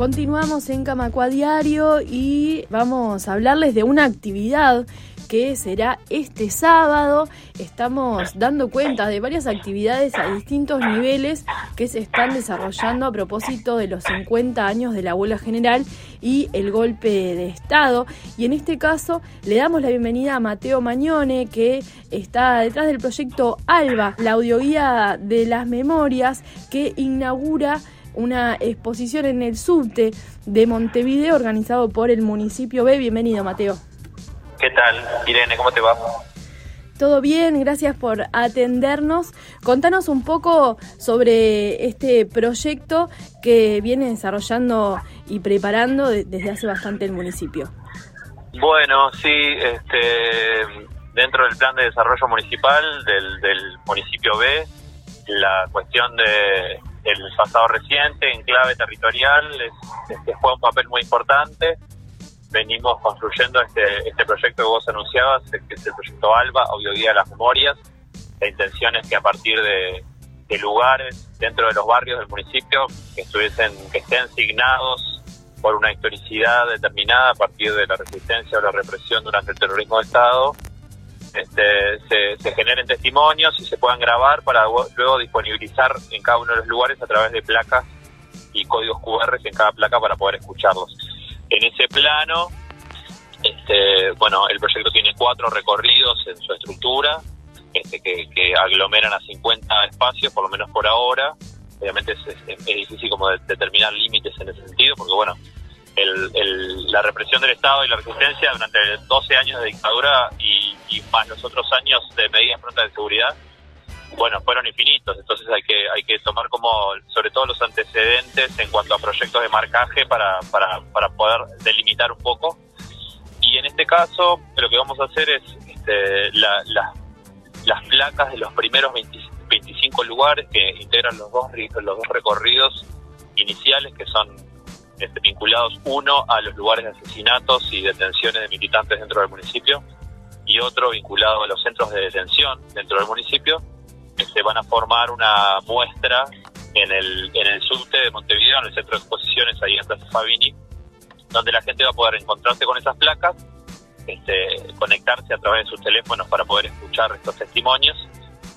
Continuamos en Camacua Diario y vamos a hablarles de una actividad que será este sábado. Estamos dando cuenta de varias actividades a distintos niveles que se están desarrollando a propósito de los 50 años de la abuela general y el golpe de Estado. Y en este caso le damos la bienvenida a Mateo Mañone, que está detrás del proyecto ALBA, la audioguía de las memorias que inaugura una exposición en el subte de Montevideo organizado por el municipio B. Bienvenido, Mateo. ¿Qué tal, Irene? ¿Cómo te va? Todo bien, gracias por atendernos. Contanos un poco sobre este proyecto que viene desarrollando y preparando desde hace bastante el municipio. Bueno, sí, este, dentro del plan de desarrollo municipal del, del municipio B, la cuestión de el pasado reciente en clave territorial es, este, juega un papel muy importante. Venimos construyendo este, este proyecto que vos anunciabas, que es el proyecto ALBA, Audioguía de las Memorias. La intención es que a partir de, lugares dentro de los barrios del municipio que estuviesen, que estén signados por una historicidad determinada a partir de la resistencia o la represión durante el terrorismo de Estado, este, se, generen testimonios y se puedan grabar para luego disponibilizar en cada uno de los lugares a través de placas y códigos QR en cada placa para poder escucharlos. En ese plano, este, bueno, el proyecto tiene cuatro recorridos en su estructura, este, que, aglomeran a 50 espacios, por lo menos por ahora. Obviamente es, difícil como determinar límites en ese sentido, porque bueno, la represión del Estado y la resistencia durante 12 años de dictadura y, más los otros años de medidas prontas de seguridad, bueno, fueron infinitos. Entonces hay que hay que tomar como, sobre todo los antecedentes en cuanto a proyectos de marcaje para, para, para poder delimitar un poco. Y en este caso, lo que vamos a hacer es este, las placas de los primeros 25 lugares que integran los dos, los dos recorridos iniciales, que son este, vinculados uno a los lugares de asesinatos y detenciones de militantes dentro del municipio y otro vinculado a los centros de detención dentro del municipio, se van a formar una muestra en el, en el subte de Montevideo, en el centro de exposiciones ahí en Plaza Fabini, donde la gente va a poder encontrarse con esas placas, este, conectarse a través de sus teléfonos para poder escuchar estos testimonios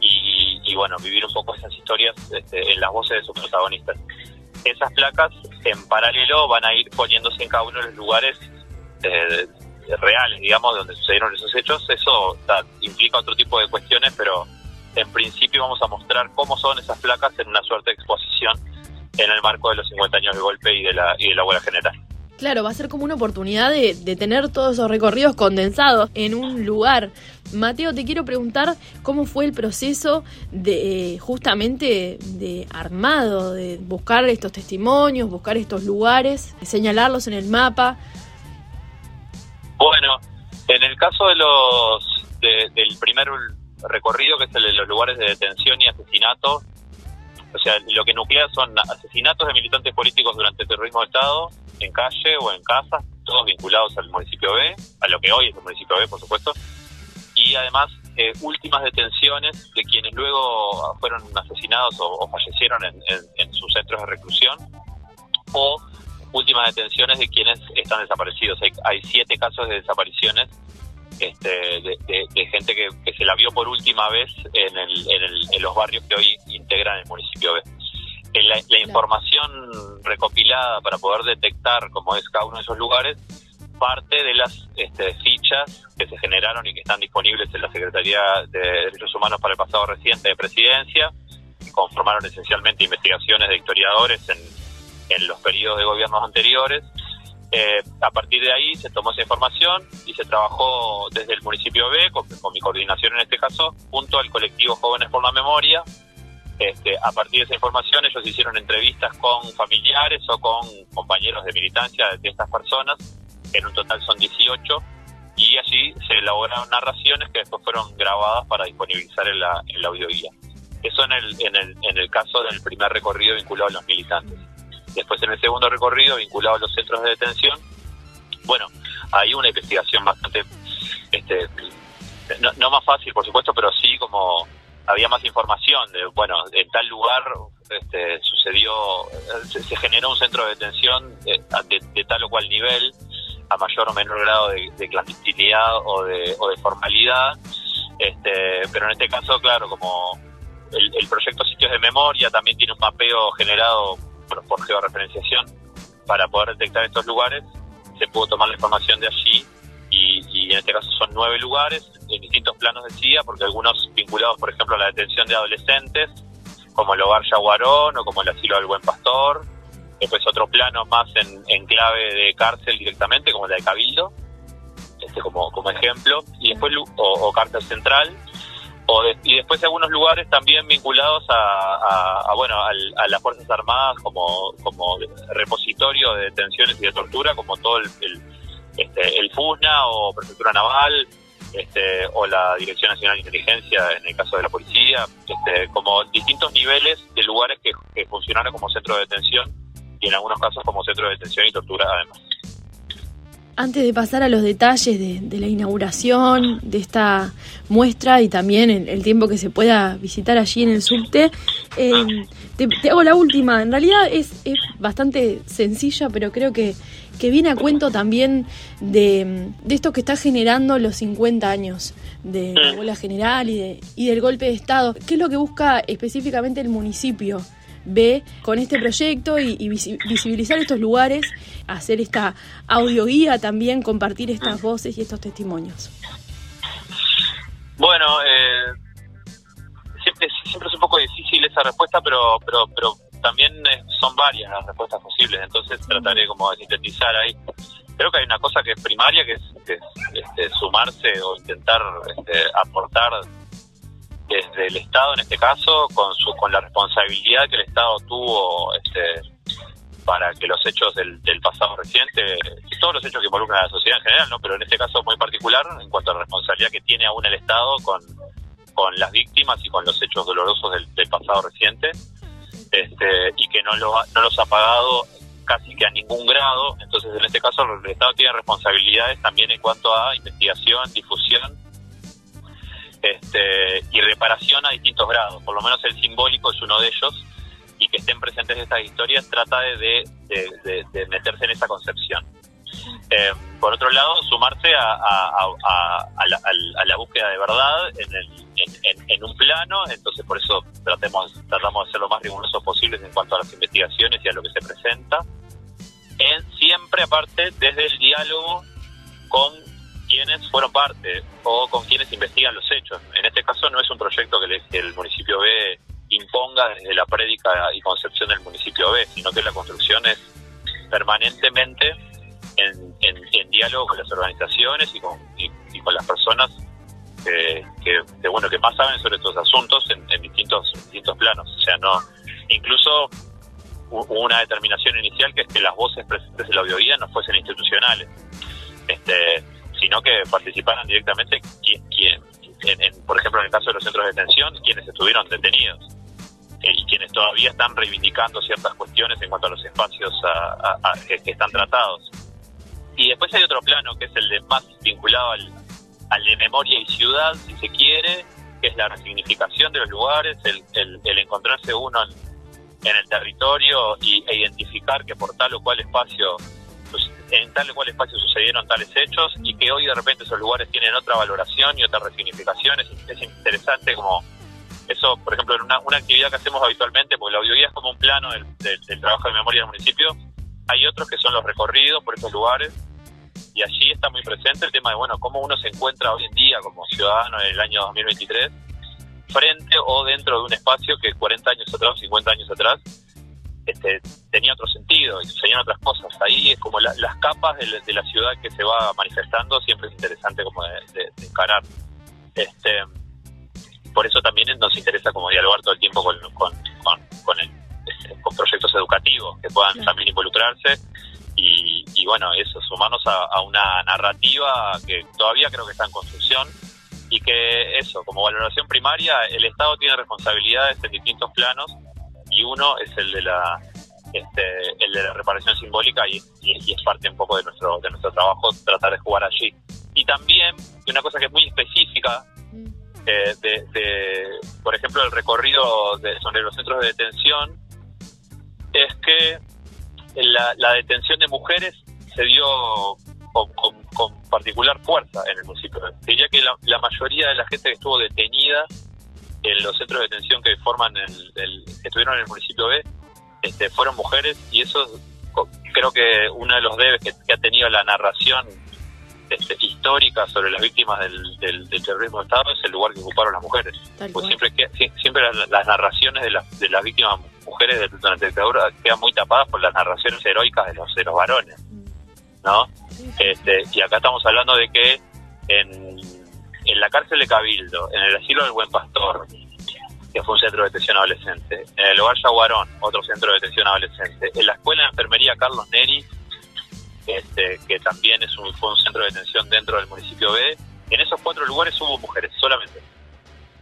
y, y bueno, vivir un poco esas historias este, en las voces de sus protagonistas. Esas placas en paralelo van a ir poniéndose en cada uno de los lugares eh, reales, digamos, donde sucedieron esos hechos. Eso implica otro tipo de cuestiones, pero en principio vamos a mostrar cómo son esas placas en una suerte de exposición en el marco de los 50 años de golpe y de la, y de la abuela general. Claro, va a ser como una oportunidad de, tener todos esos recorridos condensados en un lugar. Mateo, te quiero preguntar cómo fue el proceso de justamente de armado, de buscar estos testimonios, buscar estos lugares, señalarlos en el mapa. Bueno, en el caso de los del primer recorrido, que es el de los lugares de detención y asesinato, o sea, lo que nuclea son asesinatos de militantes políticos durante el terrorismo de Estado, en calle o en casa, todos vinculados al municipio B, a lo que hoy es el municipio B, por supuesto, y además eh, últimas detenciones de quienes luego fueron asesinados o, fallecieron en, sus centros de reclusión, o últimas detenciones de quienes están desaparecidos. Hay, siete casos de desapariciones este, de, gente que, se la vio por última vez en, en los barrios que hoy integran el municipio B la, información recopilada para poder detectar cómo es cada uno de esos lugares parte de las este, fichas que se generaron y que están disponibles en la Secretaría de Derechos Humanos para el pasado reciente de Presidencia, conformaron esencialmente investigaciones de historiadores en, en los periodos de gobiernos anteriores. Eh, a partir de ahí se tomó esa información y se trabajó desde el municipio B, con mi coordinación en este caso, junto al colectivo Jóvenes por la Memoria, este, a partir de esa información ellos hicieron entrevistas con familiares o con compañeros de militancia de estas personas, en un total son 18, y allí se elaboraron narraciones que después fueron grabadas para disponibilizar en la, en la audioguía. Eso en el, en, el, en el caso del primer recorrido vinculado a los militantes. Después en el segundo recorrido vinculado a los centros de detención, bueno, hay una investigación bastante, este, no, no más fácil por supuesto, pero sí como había más información de, bueno, en tal lugar este, sucedió, se, generó un centro de detención de, tal o cual nivel, a mayor o menor grado de, clandestinidad o de, o de formalidad, este, pero en este caso, claro, como el, proyecto Sitios de Memoria también tiene un mapeo generado por, por georreferenciación para poder detectar estos lugares, se pudo tomar la información de allí y, en este caso son nueve lugares en distintos planos de CIA, porque algunos vinculados, por ejemplo, a la detención de adolescentes, como el hogar Yaguarón o como el asilo del Buen Pastor. Después otro plano más en, clave de cárcel directamente, como la de Cabildo, este como, como ejemplo. Y después, o, cárcel central. O y después algunos lugares también vinculados a, bueno a las Fuerzas Armadas como, como repositorio de detenciones y de tortura, como todo el este, el FUSNA o Prefectura Naval, este, o la Dirección Nacional de Inteligencia en el caso de la policía, este, como distintos niveles de lugares que, que funcionaron como centro de detención y en algunos casos como centro de detención y tortura además. Antes de pasar a los detalles de, la inauguración de esta muestra y también el, tiempo que se pueda visitar allí en el subte, eh, te, hago la última. En realidad es, es bastante sencilla, pero creo que que viene a cuento también de, esto que está generando los 50 años de la huelga general y, de, y del golpe de Estado. ¿Qué es lo que busca específicamente el municipio? ve con este proyecto y, visibilizar estos lugares, hacer esta audioguía también, compartir estas voces y estos testimonios. Bueno, eh, esa respuesta, pero, pero, pero también eh, son varias las respuestas posibles, entonces trataré como de sintetizar ahí. Creo que hay una cosa que es primaria, que es, este, sumarse o intentar este, aportar desde el Estado en este caso, con, su, con la responsabilidad que el Estado tuvo este, para que los hechos del, pasado reciente, todos los hechos que involucran a la sociedad en general, ¿no? pero en este caso muy particular, en cuanto a la responsabilidad que tiene aún el Estado con, con las víctimas y con los hechos dolorosos del pasado reciente, este, y que no, lo, no los ha pagado casi que a ningún grado. Entonces, en este caso, el Estado tiene responsabilidades también en cuanto a investigación, difusión este, y reparación a distintos grados. Por lo menos el simbólico es uno de ellos y que estén presentes estas historias trata de, de meterse en esa concepción. Eh, por otro lado, sumarse a, a, la, búsqueda de verdad en, un plano, entonces por eso tratemos, tratamos de ser lo más rigurosos posibles en cuanto a las investigaciones y a lo que se presenta, en siempre aparte desde el diálogo con quienes fueron parte o con quienes investigan los hechos. En este caso no es un proyecto que, el municipio B imponga desde la prédica y concepción del municipio B, sino que la construcción es permanentemente en, en, diálogo con las organizaciones y con, y, con las personas que, bueno que más saben sobre estos asuntos en, distintos distintos planos. O sea no incluso hubo una determinación inicial que es que las voces presentes en la audioguía no fuesen institucionales este sino que participaran directamente quien, por ejemplo en el caso de los centros de detención quienes estuvieron detenidos eh, y quienes todavía están reivindicando ciertas cuestiones en cuanto a los espacios que están tratados y después hay otro plano que es el de más vinculado al, de memoria y ciudad, si se quiere, que es la resignificación de los lugares, el, el, encontrarse uno en, el territorio y, e identificar que por tal o cual espacio pues, en tal o cual espacio sucedieron tales hechos y que hoy de repente esos lugares tienen otra valoración y otra resignificación. Es, es interesante como eso, por ejemplo, en una, una, actividad que hacemos habitualmente, porque la audioguía es como un plano del, del trabajo de memoria del municipio, hay otros que son los recorridos por esos lugares y allí está muy presente el tema de, bueno, cómo uno se encuentra hoy en día como ciudadano en el año 2023 frente o dentro de un espacio que 40 años atrás, 50 años atrás, este, tenía otro sentido y sucedían otras cosas. Ahí es como las capas de, la ciudad que se va manifestando, siempre es interesante como de, encarar. Este, por eso también nos interesa como dialogar todo el tiempo con, con, con, este, con proyectos educativos que puedan también involucrarse y, bueno, eso, sumarnos a, una narrativa que todavía creo que está en construcción y que eso, como valoración primaria, el Estado tiene responsabilidades en distintos planos y uno es el de la este, el de la reparación simbólica y, es parte un poco de nuestro de nuestro trabajo tratar de jugar allí. Y también, una cosa que es muy específica eh, de, por ejemplo, el recorrido de, sobre los centros de detención, es que la, la detención de mujeres se dio con, particular fuerza en el municipio. Diría que la, mayoría de la gente que estuvo detenida en los centros de detención que forman el, que estuvieron en el municipio B este, fueron mujeres y eso creo que uno de los debes que, ha tenido la narración este, histórica sobre las víctimas del, terrorismo de Estado es el lugar que ocuparon las mujeres. pues siempre siempre las, narraciones de las, de las víctimas mujeres durante la dictadura quedan muy tapadas por las narraciones heroicas de los, de los varones. ¿No? Este, y acá estamos hablando de que en, la cárcel de Cabildo, en el asilo del Buen Pastor, que fue un centro de detención adolescente, en el hogar Yaguarón, otro centro de detención adolescente, en la escuela de enfermería Carlos Neri, este, que también es un, fue un centro de detención dentro del municipio B, en esos cuatro lugares hubo mujeres solamente.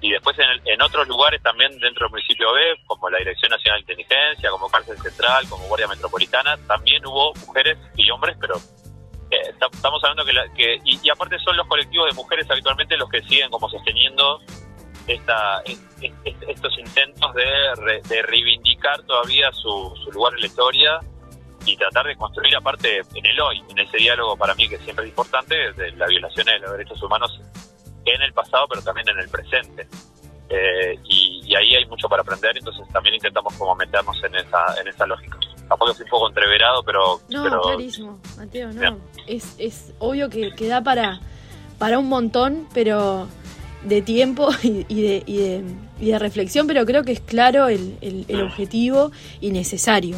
Y después en, en otros lugares también dentro del municipio B, como la Dirección Nacional de Inteligencia, como Cárcel Central, como Guardia Metropolitana, también hubo mujeres y hombres, pero eh, estamos hablando que, que y, aparte son los colectivos de mujeres habitualmente los que siguen como sosteniendo esta, estos intentos de, de reivindicar todavía su, su, lugar en la historia y tratar de construir aparte en el hoy, en ese diálogo para mí que siempre es importante, de las violaciones de los derechos humanos en el pasado pero también en el presente. Eh, y, ahí hay mucho para aprender, entonces también intentamos como meternos en esa, en esa lógica. Tampoco es un poco entreverado, pero... No, clarísimo, Mateo, no. Es, es obvio que, que da para, para un montón, pero de tiempo y, de, y, de, y, de, reflexión, pero creo que es claro el, el, objetivo y necesario.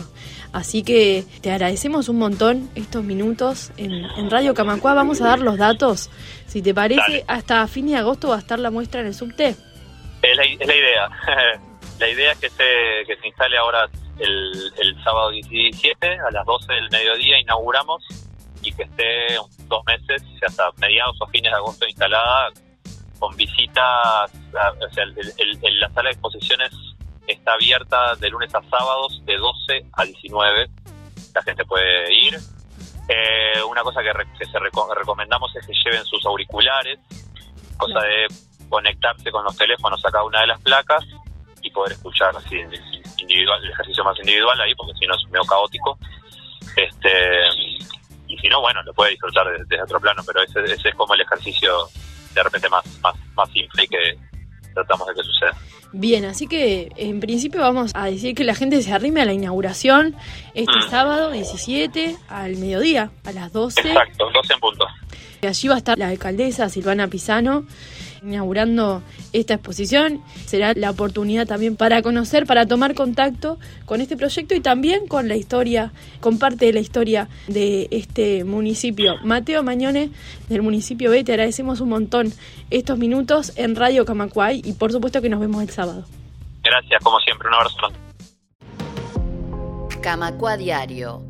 Así que te agradecemos un montón estos minutos en, en Radio Camacua. Vamos a dar los datos. Si te parece, hasta fin de agosto va a estar la muestra en el subte. Es la, es la idea. la idea es que se, que se instale ahora el, el sábado 17 a las 12 del mediodía, inauguramos y que esté dos meses, hasta mediados o fines de agosto instalada con visitas, o sea, el, la sala de exposiciones está abierta de lunes a sábados de 12 a 19, la gente puede ir. Eh, una cosa que, se recomendamos es que lleven sus auriculares, cosa de conectarse con los teléfonos a cada una de las placas y poder escuchar así individual, el ejercicio más individual ahí, porque si no es medio caótico. Este, y si no, bueno, lo puede disfrutar desde, otro plano, pero ese, ese es como el ejercicio de repente más, más, más simple que tratamos de que suceda. Bien, así que en principio vamos a decir que la gente se arrime a la inauguración este mm. sábado 17 al mediodía, a las 12. Exacto, 12 en punto. Allí va a estar la alcaldesa Silvana Pisano inaugurando esta exposición. Será la oportunidad también para conocer, para tomar contacto con este proyecto y también con la historia, con parte de la historia de este municipio. Mateo Mañone, del municipio B, te agradecemos un montón estos minutos en Radio Camacuay y por supuesto que nos vemos el sábado. Gracias, como siempre, un abrazo. Camacua Diario,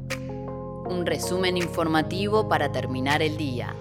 un resumen informativo para terminar el día.